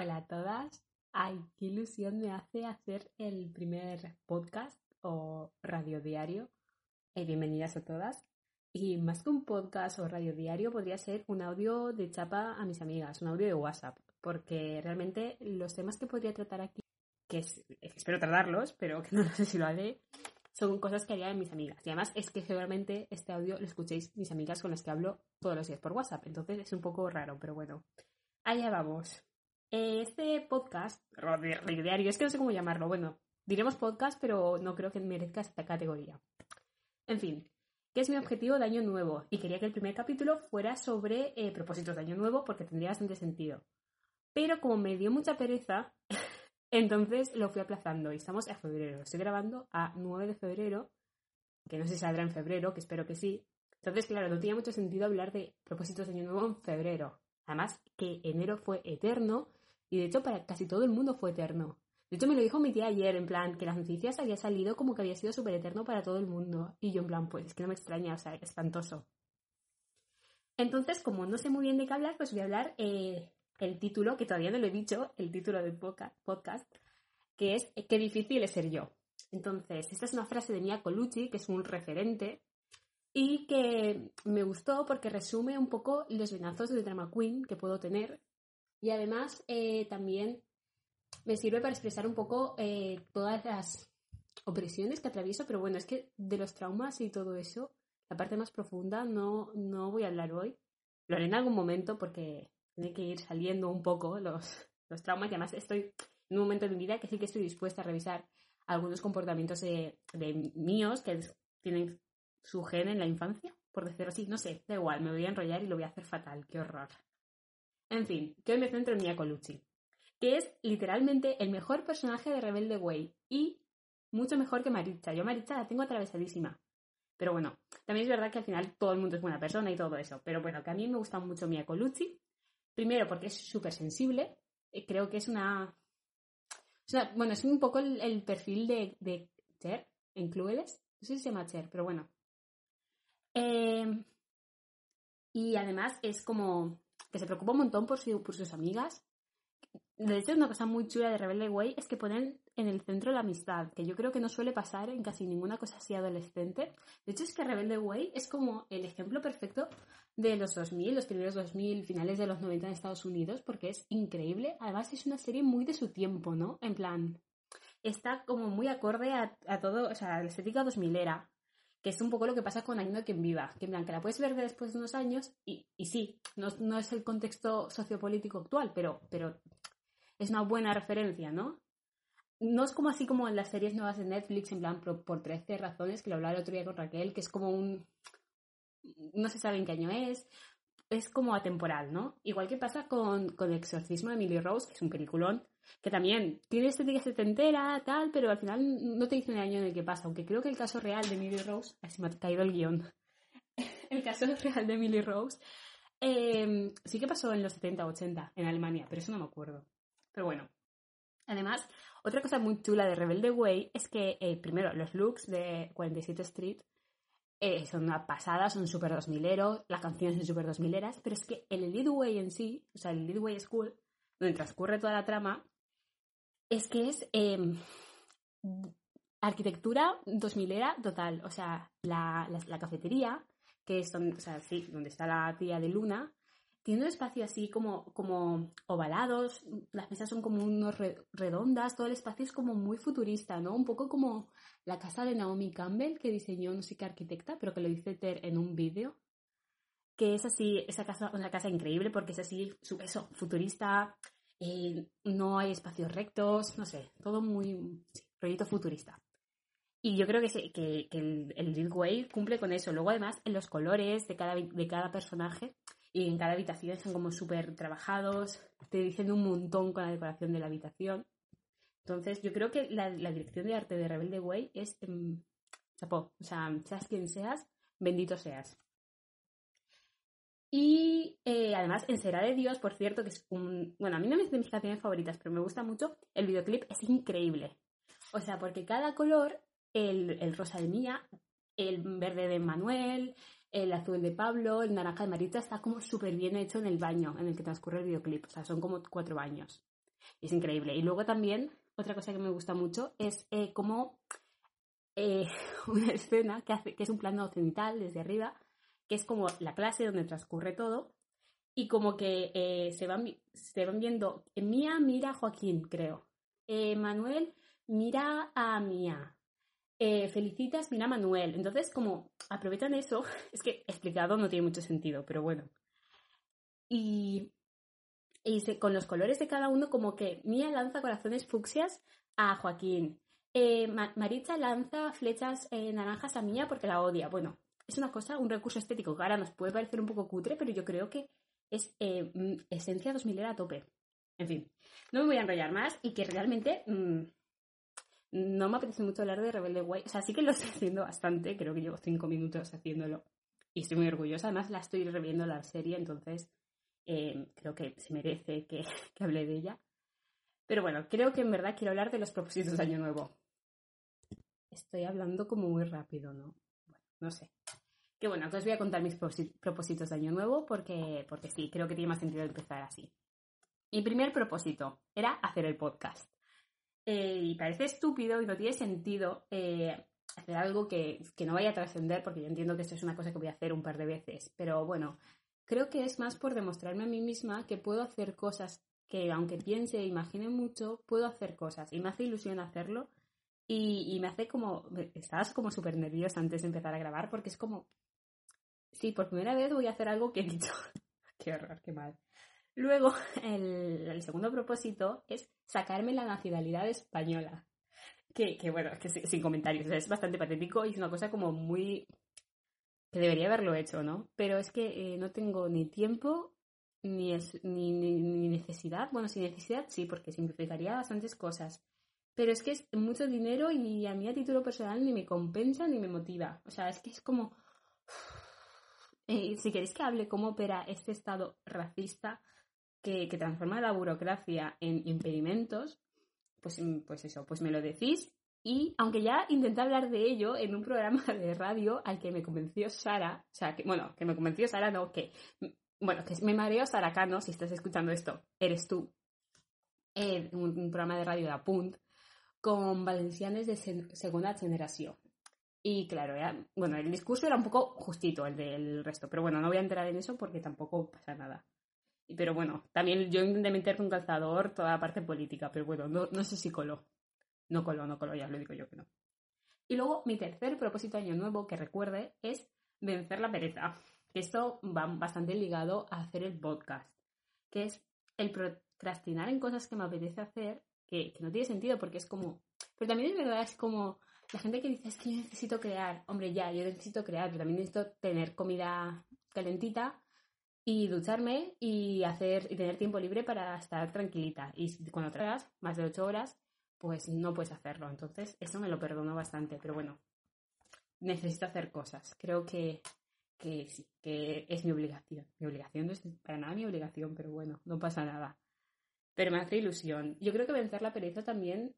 Hola a todas. Ay, qué ilusión me hace hacer el primer podcast o radio diario. Eh, bienvenidas a todas. Y más que un podcast o radio diario, podría ser un audio de chapa a mis amigas, un audio de WhatsApp, porque realmente los temas que podría tratar aquí, que es, espero tratarlos, pero que no sé si lo haré, son cosas que haría mis amigas. Y además es que seguramente este audio lo escuchéis mis amigas con las que hablo todos los días por WhatsApp. Entonces es un poco raro, pero bueno. Allá vamos. Este podcast, diario, es que no sé cómo llamarlo. Bueno, diremos podcast, pero no creo que merezca esta categoría. En fin, ¿qué es mi objetivo de año nuevo? Y quería que el primer capítulo fuera sobre eh, propósitos de año nuevo porque tendría bastante sentido. Pero como me dio mucha pereza, entonces lo fui aplazando y estamos a febrero. Estoy grabando a 9 de febrero, que no sé si saldrá en febrero, que espero que sí. Entonces, claro, no tenía mucho sentido hablar de propósitos de año nuevo en febrero. Además, que enero fue eterno y de hecho para casi todo el mundo fue eterno. De hecho, me lo dijo mi tía ayer, en plan, que las noticias había salido como que había sido súper eterno para todo el mundo. Y yo, en plan, pues es que no me extraña, o sea, espantoso. Entonces, como no sé muy bien de qué hablar, pues voy a hablar eh, el título, que todavía no lo he dicho, el título del podcast, que es Qué difícil es ser yo. Entonces, esta es una frase de Mia Colucci, que es un referente, y que me gustó porque resume un poco los venazos de drama queen que puedo tener. Y además, eh, también me sirve para expresar un poco eh, todas las opresiones que atravieso, pero bueno, es que de los traumas y todo eso, la parte más profunda no, no voy a hablar hoy. Lo haré en algún momento porque tiene que ir saliendo un poco los, los traumas y además estoy en un momento de mi vida que sí que estoy dispuesta a revisar algunos comportamientos de, míos que tienen su gen en la infancia, por decirlo así. No sé, da igual, me voy a enrollar y lo voy a hacer fatal, qué horror. En fin, que hoy me centro en Mia Colucci, que es literalmente el mejor personaje de Rebelde Way y mucho mejor que Maritza. Yo Maritza la tengo atravesadísima. Pero bueno, también es verdad que al final todo el mundo es buena persona y todo eso. Pero bueno, que a mí me gusta mucho Mia Colucci Primero porque es súper sensible. Eh, creo que es una, Bueno, es un poco el, perfil de, Cher en Clueless. No sé si se llama Cher, pero bueno. Em, y además es como que se preocupa un montón por, por sus amigas. De hecho, una cosa muy chula de Rebelde Way es que ponen en el centro la amistad, que yo creo que no suele pasar en casi ninguna cosa así adolescente. De hecho, es que Rebelde Way es como el ejemplo perfecto de los 2000, los primeros 2000, finales de los 90 en Estados Unidos, porque es increíble. Además, es una serie muy de su tiempo, ¿no? En plan, está como muy acorde a, todo, o sea, a la estética 2000 era, que es un poco lo que pasa con Aino quien viva, que en plan, que la puedes ver después de unos años y, y sí, no, no, es el contexto sociopolítico actual, pero, pero es una buena referencia, ¿no? no es como así como en las series nuevas de Netflix, en plan, por, por 13 razones, que lo hablaba el otro día con Raquel, que es como un... No se sabe en qué año es, es como atemporal, ¿no? Igual que pasa con, con El exorcismo de Emily Rose, que es un peliculón, que también tiene estética setentera, tal, pero al final no te dicen el año en el que pasa, aunque creo que el caso real de Emily Rose, así me ha caído el guion, el caso real de Emily Rose, eh, sí que pasó en los 70-80 en Alemania, pero eso no me acuerdo. Pero bueno, además, otra cosa muy chula de Rebelde Way es que, eh, primero, los looks de 47 Street eh, son una pasada, son súper 2000 las canciones son súper 2000 eras, pero es que el Elite Way en sí, o sea, el Elite Way School, donde transcurre toda la trama, es que es em, arquitectura 2000 era total. O sea, la, cafetería, que es donde, o sea, sí, donde está la tía de Luna, tiene un espacio así como, como ovalados, las mesas son como unos redondas, todo el espacio es como muy futurista, ¿no? Un poco como la casa de Naomi Campbell que diseñó no sé qué arquitecta, pero que lo dice Ter en un vídeo, que es así, esa casa, una casa increíble porque es así, eso, futurista, eh, no hay espacios rectos, no sé, todo muy, proyecto futurista. Y yo creo que, que, el, el cumple con eso. Luego, además, en los colores de cada, de cada personaje, y en cada habitación están como súper trabajados, te dicen un montón con la decoración de la habitación. Entonces, yo creo que la, dirección de arte de Rebelde Way es em, chapó. O sea, seas quien seas, bendito seas. Y eh, además, en Será de Dios, por cierto, que es un. Bueno, a mí no es de mis canciones favoritas, pero me gusta mucho. El videoclip es increíble. O sea, porque cada color, el, el rosa de Mía, el verde de Manuel, el azul de Pablo, el naranja de Marita, está como súper bien hecho en el baño en el que transcurre el videoclip. O sea, son como cuatro baños. es increíble. Y luego también, otra cosa que me gusta mucho es eh, cómo eh, una escena que, que es un plano cenital desde arriba, que es como la clase donde transcurre todo. Y como que eh, se, van, se van viendo, Mía mira a Joaquín, creo. Manuel mira a Mía. Eh, felicitas, mira Manuel. Entonces, como aprovechan eso, es que explicado no tiene mucho sentido, pero bueno. Y, con los colores de cada uno, como que Mía lanza corazones fucsias a Joaquín. Eh, Maritza lanza flechas eh, naranjas a Mía porque la odia. Bueno, es una cosa, un recurso estético que ahora nos puede parecer un poco cutre, pero yo creo que es mm, esencia 2000 era a tope. En fin, no me voy a enrollar más y que realmente mm, no me apetece mucho hablar de Rebelde Way. O sea, sí que lo estoy haciendo bastante. Creo que llevo cinco minutos haciéndolo. Y estoy muy orgullosa. Además, la estoy reviendo la serie, entonces eh, creo que se merece que, que hable de ella. Pero bueno, creo que en verdad quiero hablar de los propósitos de Año Nuevo. Estoy hablando como muy rápido, ¿no? Bueno, no sé. Que bueno, os voy a contar mis propósitos de Año Nuevo porque, porque sí, creo que tiene más sentido empezar así. Mi primer propósito era hacer el podcast. Eh, y parece estúpido y no tiene sentido eh, hacer algo que, no vaya a trascender, porque yo entiendo que esto es una cosa que voy a hacer un par de veces, pero bueno, creo que es más por demostrarme a mí misma que puedo hacer cosas que aunque piense e imagine mucho, puedo hacer cosas y me hace ilusión hacerlo y, me hace como, estabas como súper nerviosa antes de empezar a grabar porque es como, sí, por primera vez voy a hacer algo que he dicho, qué horror, qué mal. Luego, el, segundo propósito es sacarme la nacionalidad española. Que, bueno, que sin comentarios, es bastante patético y es una cosa como muy... que debería haberlo hecho, ¿no? Pero es que eh, no tengo ni tiempo ni, ni, necesidad. Bueno, sin necesidad sí, porque simplificaría bastantes cosas. Pero es que es mucho dinero y a mí a título personal ni me compensa ni me motiva. O sea, es que es como... Eh, si queréis que hable cómo opera este Estado racista, que, transforma la burocracia en impedimentos, pues, mm, pues eso, pues me lo decís. Y aunque ya intenté hablar de ello en un programa de radio al que me convenció Sara, o sea, que, bueno, que me convenció Sara, no, que, mm, bueno, que me mareo Saracano, si estás escuchando esto, eres tú, en un, programa de radio de Apunt, con valencianes de segunda generación. Y claro, bueno, el discurso era un poco justito el del resto, pero bueno, no voy a entrar en eso porque tampoco pasa nada. Pero bueno, también yo intenté meter un calzador toda la parte política, pero bueno, no, no sé si coló. No coló, no coló, ya lo digo yo que no. Y luego mi tercer propósito año nuevo que recuerde es vencer la pereza. Esto va bastante ligado a hacer el podcast, que es el procrastinar en cosas que me apetece hacer, que, que no tiene sentido porque es como... Pero también es verdad, es como la gente que dice, es que yo necesito crear. Hombre, ya, yo necesito crear, pero también necesito tener comida calentita y ducharme y hacer y tener tiempo libre para estar tranquilita. Y cuando trabajas más de ocho horas, pues no puedes hacerlo. Entonces, eso me lo perdono bastante, pero bueno, necesito hacer cosas. Creo que, que sí, que es mi obligación. Mi obligación no es para nada mi obligación, pero bueno, no pasa nada. Pero me hace ilusión. Yo creo que vencer la pereza también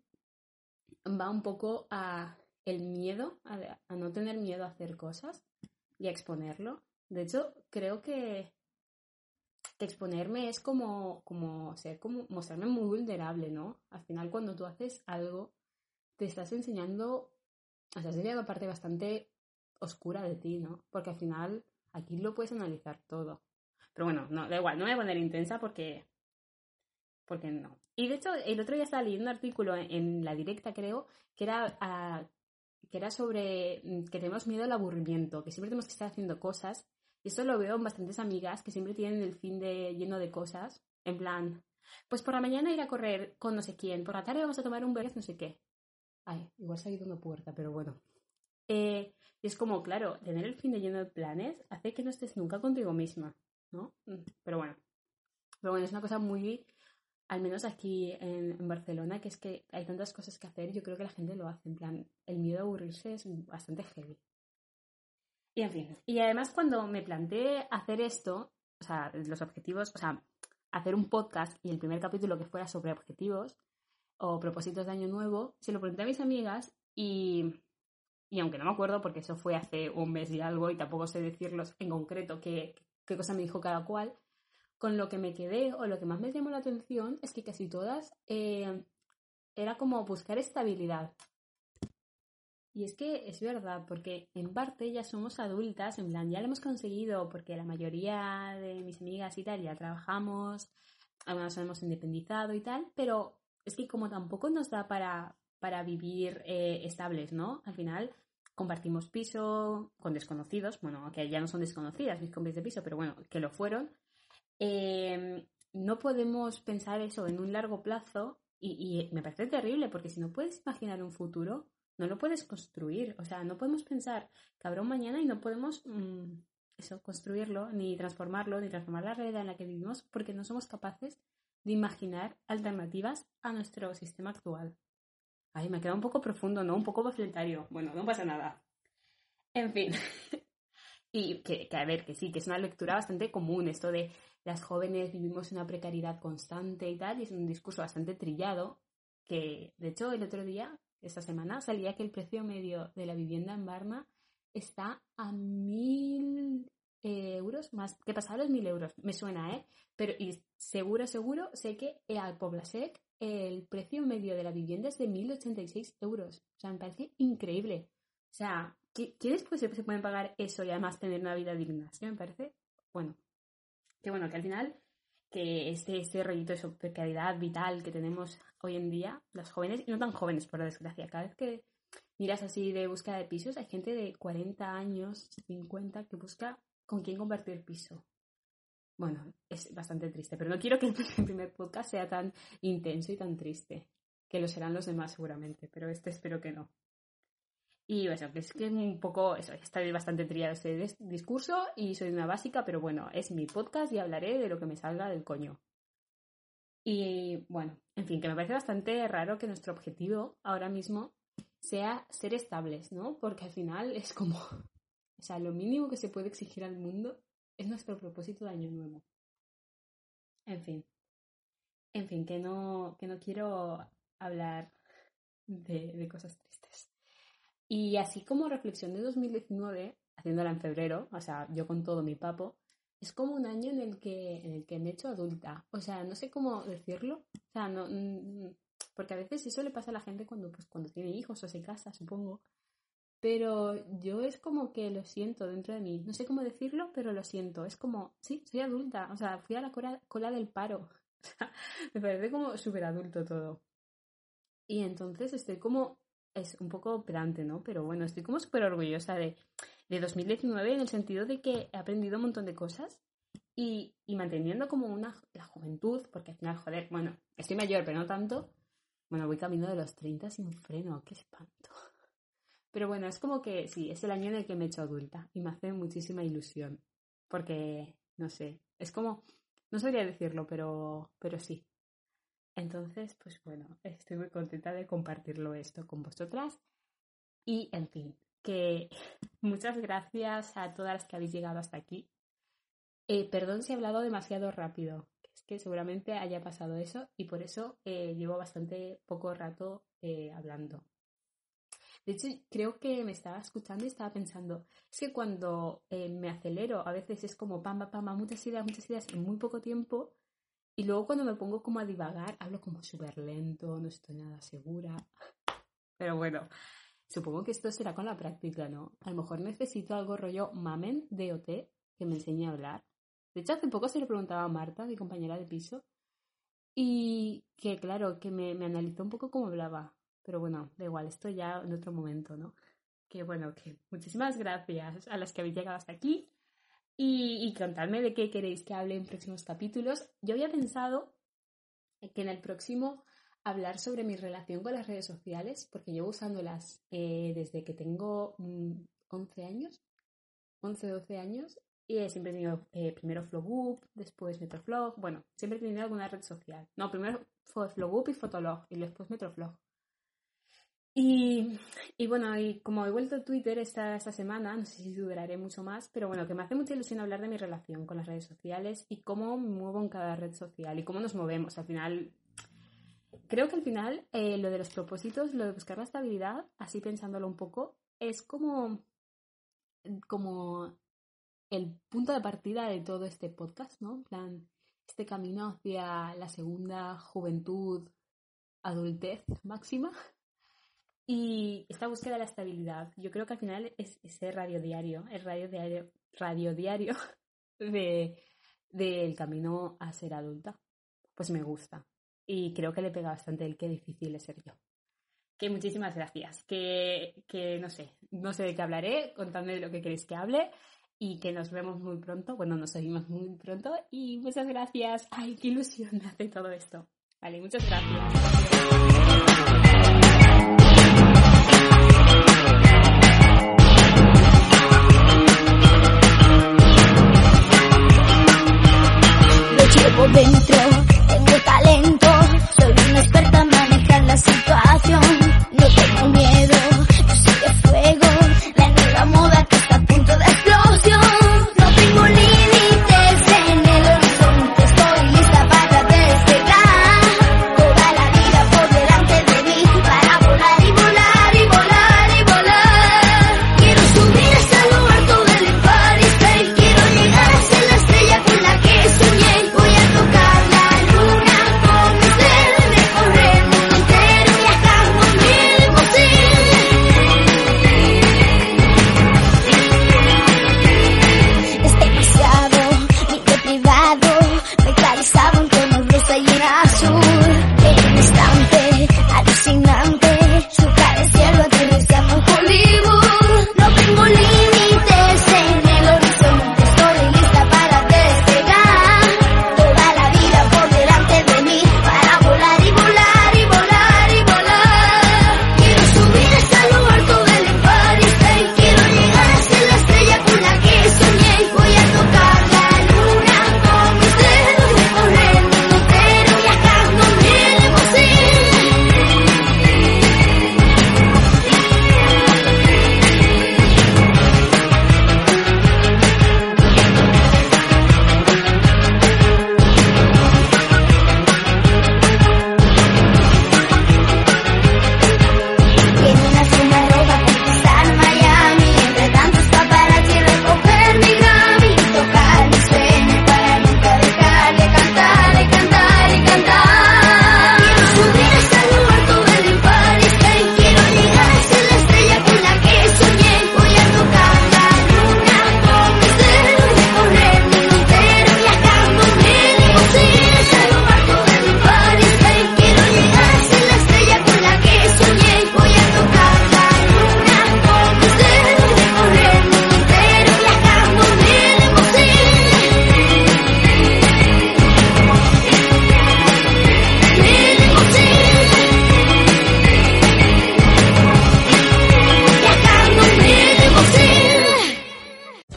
va un poco a el miedo, a, no tener miedo a hacer cosas y a exponerlo. De hecho, creo que exponerme es como, como ser, como mostrarme muy vulnerable, ¿no? Al final cuando tú haces algo, te estás enseñando, estás enseñando parte bastante oscura de ti, ¿no? Porque al final aquí lo puedes analizar todo. Pero bueno, no, da igual, no me voy a poner intensa porque, porque no. Y de hecho, el otro día estaba leyendo un artículo en, la directa, creo, que era, ah, que era sobre mm, que tenemos miedo al aburrimiento, que siempre tenemos que estar haciendo cosas y esto lo veo en bastantes amigas que siempre tienen el fin de lleno de cosas. En plan, pues por la mañana ir a correr con no sé quién, por la tarde vamos a tomar un verde no sé qué. Ay, igual se ha ido una puerta, pero bueno. Eh, y es como, claro, tener el fin de lleno de planes hace que no estés nunca contigo misma. ¿no? Mm, pero bueno. Pero bueno, es una cosa muy, al menos aquí en, Barcelona, que es que hay tantas cosas que hacer, yo creo que la gente lo hace, en plan, el miedo a aburrirse es bastante heavy. Y en fin, y además cuando me planteé hacer esto, o sea, los objetivos, o sea, hacer un podcast y el primer capítulo que fuera sobre objetivos o propósitos de año nuevo, se lo pregunté a mis amigas y, y aunque no me acuerdo porque eso fue hace un mes y algo y tampoco sé decirlos en concreto qué, qué cosa me dijo cada cual, con lo que me quedé o lo que más me llamó la atención es que casi todas eh, era como buscar estabilidad. Y es que es verdad, porque en parte ya somos adultas, en plan, ya lo hemos conseguido, porque la mayoría de mis amigas y tal ya trabajamos, algunas hemos independizado y tal, pero es que como tampoco nos da para, para vivir eh, estables, ¿no? Al final compartimos piso con desconocidos, bueno, que ya no son desconocidas mis compañeros de piso, pero bueno, que lo fueron. Em, no podemos pensar eso en un largo plazo y, me parece terrible, porque si no puedes imaginar un futuro, no lo puedes construir. O sea, no podemos pensar que habrá un mañana y no podemos mm, eso, construirlo, ni transformarlo, ni transformar la realidad en la que vivimos, porque no somos capaces de imaginar alternativas a nuestro sistema actual. Ay, me queda un poco profundo, ¿no? Un poco bafletario. Bueno, no pasa nada. En fin. y que, que, a ver, que sí, que es una lectura bastante común esto de las jóvenes vivimos una precariedad constante y tal, y es un discurso bastante trillado, que de hecho el otro día esta semana salía que el precio medio de la vivienda en Barna está a mil euros, más que pasaba los mil euros, me suena, ¿eh? Pero y seguro, seguro, sé que al Poblasec el precio medio de la vivienda es de 1.086 euros. O sea, me parece increíble. O sea, ¿quiénes pues, se pueden pagar eso y además tener una vida digna? Sí, me parece, bueno, que bueno, que al final que este, este rollito de precariedad vital que tenemos hoy en día, las jóvenes, y no tan jóvenes por desgracia, cada vez que miras así de búsqueda de pisos, hay gente de 40 años, 50, que busca con quién compartir piso. Bueno, es bastante triste, pero no quiero que el primer podcast sea tan intenso y tan triste, que lo serán los demás seguramente, pero este espero que no. Y bueno, es que un poco, eso, está bastante triado este discurso y soy una básica, pero bueno, es mi podcast y hablaré de lo que me salga del coño. Y bueno, en fin, que me parece bastante raro que nuestro objetivo ahora mismo sea ser estables, ¿no? Porque al final es como, o sea, lo mínimo que se puede exigir al mundo es nuestro propósito de año nuevo. En fin, en fin, que no, que no quiero hablar de cosas tristes. Y así como reflexión de 2019, haciéndola en febrero, o sea, yo con todo mi papo, es como un año en el que, en el que me he hecho adulta. O sea, no sé cómo decirlo. O sea, no, porque a veces eso le pasa a la gente cuando, pues, cuando tiene hijos o se casa, supongo. Pero yo es como que lo siento dentro de mí. No sé cómo decirlo, pero lo siento. Es como, sí, soy adulta. O sea, fui a la cola, cola del paro. me parece como súper adulto todo. Y entonces estoy como es un poco pedante, ¿no? Pero bueno, estoy como súper orgullosa de, de 2019 en el sentido de que he aprendido un montón de cosas y, y manteniendo como una la juventud, porque al final, joder, bueno, estoy mayor, pero no tanto. Bueno, voy camino de los 30 sin freno, qué espanto. Pero bueno, es como que sí, es el año en el que me he hecho adulta y me hace muchísima ilusión. Porque, no sé, es como, no sabría decirlo, pero, pero sí, entonces, pues bueno, estoy muy contenta de compartirlo esto con vosotras. Y, en fin, que muchas gracias a todas las que habéis llegado hasta aquí. Eh, perdón si he hablado demasiado rápido, es que seguramente haya pasado eso y por eso eh, llevo bastante poco rato eh, hablando. De hecho, creo que me estaba escuchando y estaba pensando, es que cuando me acelero a veces es como pam, pam, pam, muchas ideas, muchas ideas en muy poco tiempo y luego cuando me pongo como a divagar, hablo como súper lento, no estoy nada segura. Pero bueno, supongo que esto será con la práctica, ¿no? A lo mejor necesito algo rollo mamen de OT que me enseñe a hablar. De hecho, hace poco se le preguntaba a Marta, mi compañera de piso, y que claro, que me, me analizó un poco cómo hablaba. Pero bueno, da igual, esto ya en otro momento, ¿no? Que bueno, que muchísimas gracias a las que habéis llegado hasta aquí y, y contadme de qué queréis que hable en próximos capítulos. Yo había pensado que en el próximo hablar sobre mi relación con las redes sociales, porque llevo usándolas eh, desde que tengo 11 mm, años, 11, 12 años, Y siempre he tenido eh, primero Flowboop, después Metroflog. Bueno, siempre he tenido alguna red social. No, primero fue Flowboop y Fotolog y después Metroflog. Y, y, bueno, y como he vuelto a Twitter esta, esta semana, no sé si duraré mucho más, pero bueno, que me hace mucha ilusión hablar de mi relación con las redes sociales y cómo me muevo en cada red social y cómo nos movemos. Al final, creo que al final eh, lo de los propósitos, lo de buscar la estabilidad, así pensándolo un poco, es como, como el punto de partida de todo este podcast, ¿no? En plan, este camino hacia la segunda juventud, adultez máxima. Y esta búsqueda de la estabilidad, yo creo que al final es ese radio diario, el radio diario, radio diario de, del camino a ser adulta. Pues me gusta. Y creo que le pega bastante el qué difícil es ser yo. Que muchísimas gracias. Que, que no sé, no sé de qué hablaré, contadme de lo que queréis que hable y que nos vemos muy pronto. Bueno, nos seguimos muy pronto y muchas gracias. Ay, qué ilusión me hace todo esto. Vale, muchas gracias.